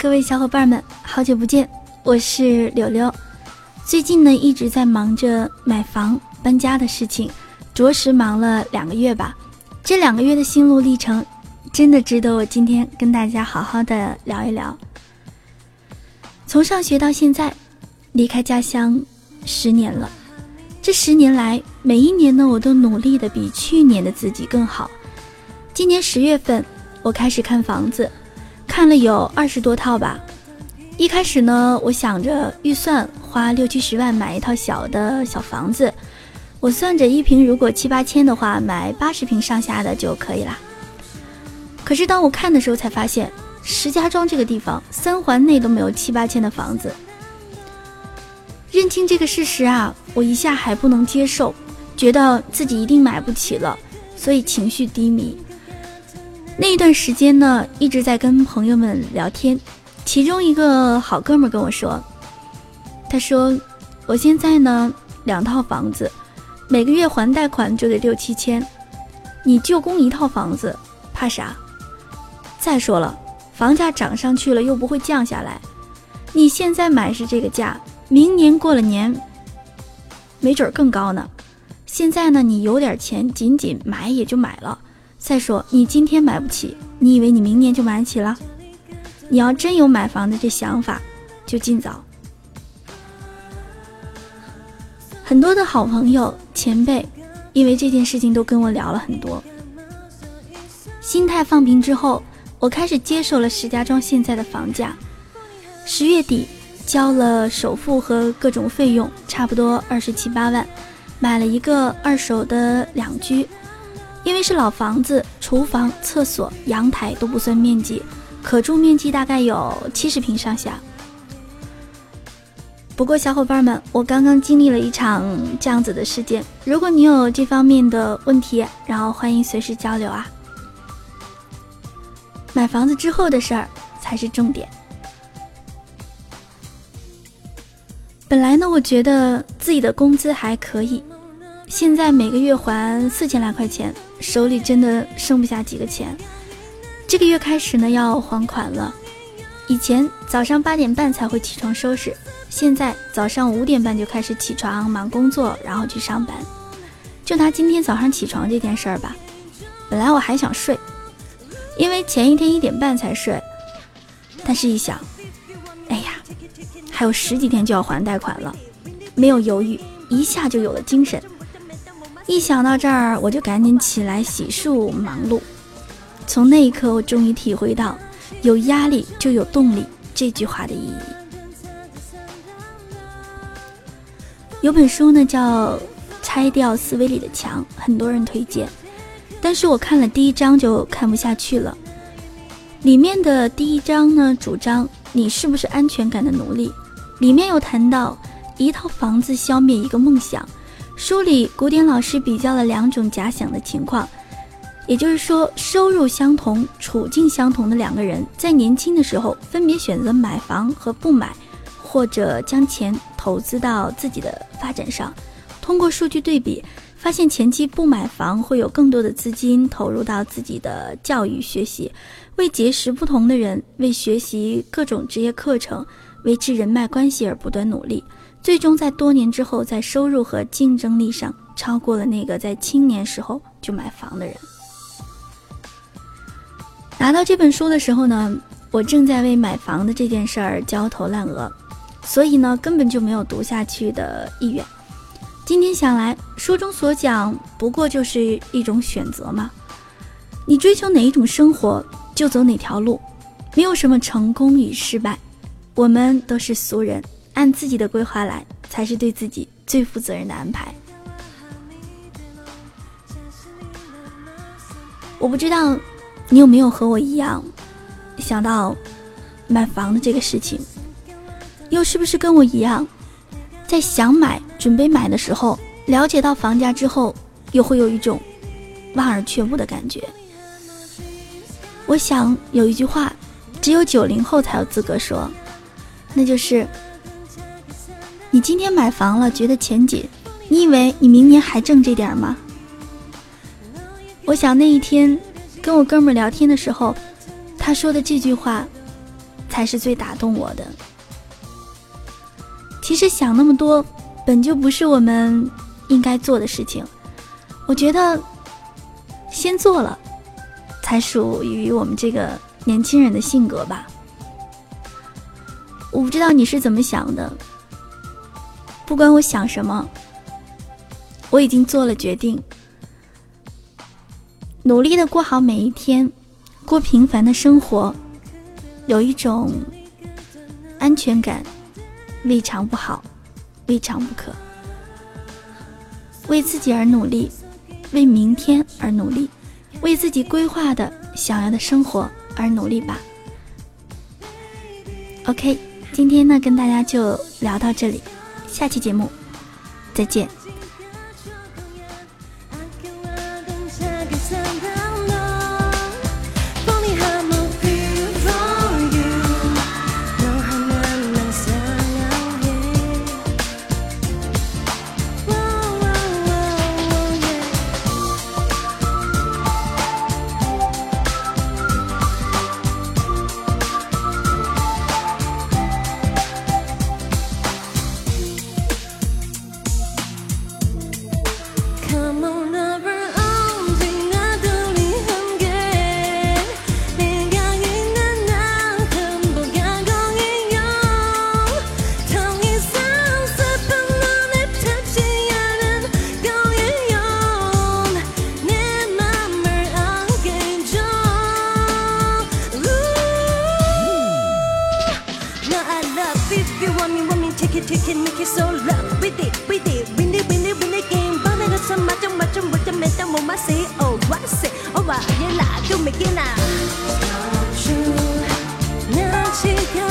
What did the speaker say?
各位小伙伴们，好久不见，我是柳柳。最近呢，一直在忙着买房、搬家的事情，着实忙了两个月吧。这两个月的心路历程，真的值得我今天跟大家好好的聊一聊。从上学到现在，离开家乡十年了。这十年来，每一年呢，我都努力的比去年的自己更好。今年十月份，我开始看房子。看了有二十多套吧，一开始呢，我想着预算花六七十万买一套小的小房子，我算着一平如果七八千的话，买八十平上下的就可以了。可是当我看的时候，才发现石家庄这个地方三环内都没有七八千的房子。认清这个事实啊，我一下还不能接受，觉得自己一定买不起了，所以情绪低迷。那一段时间呢，一直在跟朋友们聊天，其中一个好哥们跟我说：“他说，我现在呢两套房子，每个月还贷款就得六七千，你就供一套房子，怕啥？再说了，房价涨上去了又不会降下来，你现在买是这个价，明年过了年，没准更高呢。现在呢，你有点钱，仅仅买也就买了。”再说，你今天买不起，你以为你明年就买起了？你要真有买房的这想法，就尽早。很多的好朋友、前辈，因为这件事情都跟我聊了很多。心态放平之后，我开始接受了石家庄现在的房价。十月底交了首付和各种费用，差不多二十七八万，买了一个二手的两居。因为是老房子，厨房、厕所、阳台都不算面积，可住面积大概有七十平上下。不过，小伙伴们，我刚刚经历了一场这样子的事件。如果你有这方面的问题，然后欢迎随时交流啊。买房子之后的事儿才是重点。本来呢，我觉得自己的工资还可以。现在每个月还四千来块钱，手里真的剩不下几个钱。这个月开始呢要还款了。以前早上八点半才会起床收拾，现在早上五点半就开始起床忙工作，然后去上班。就拿今天早上起床这件事儿吧，本来我还想睡，因为前一天一点半才睡，但是一想，哎呀，还有十几天就要还贷款了，没有犹豫，一下就有了精神。一想到这儿，我就赶紧起来洗漱忙碌。从那一刻，我终于体会到“有压力就有动力”这句话的意义。有本书呢，叫《拆掉思维里的墙》，很多人推荐，但是我看了第一章就看不下去了。里面的第一章呢，主张你是不是安全感的奴隶？里面有谈到一套房子消灭一个梦想。书里古典老师比较了两种假想的情况，也就是说，收入相同、处境相同的两个人，在年轻的时候分别选择买房和不买，或者将钱投资到自己的发展上。通过数据对比，发现前期不买房会有更多的资金投入到自己的教育学习，为结识不同的人，为学习各种职业课程，维持人脉关系而不断努力。最终在多年之后，在收入和竞争力上超过了那个在青年时候就买房的人。拿到这本书的时候呢，我正在为买房的这件事儿焦头烂额，所以呢根本就没有读下去的意愿。今天想来，书中所讲不过就是一种选择嘛，你追求哪一种生活就走哪条路，没有什么成功与失败，我们都是俗人。按自己的规划来，才是对自己最负责任的安排。我不知道你有没有和我一样想到买房的这个事情，又是不是跟我一样，在想买、准备买的时候，了解到房价之后，又会有一种望而却步的感觉。我想有一句话，只有九零后才有资格说，那就是。你今天买房了，觉得钱紧，你以为你明年还挣这点吗？我想那一天跟我哥们聊天的时候，他说的这句话，才是最打动我的。其实想那么多，本就不是我们应该做的事情。我觉得，先做了，才属于我们这个年轻人的性格吧。我不知道你是怎么想的。不管我想什么，我已经做了决定，努力的过好每一天，过平凡的生活，有一种安全感，未尝不好，未尝不可。为自己而努力，为明天而努力，为自己规划的想要的生活而努力吧。OK，今天呢，跟大家就聊到这里。下期节目，再见。Now I love if you want me, want me, take it, take it, make it so love with it, with it, win it, win it, win the game. Ball it up so much, I'm watching what the man that want my say. Oh, what I say, oh, I yeah, lie, don't make it now. Don't you, now she got.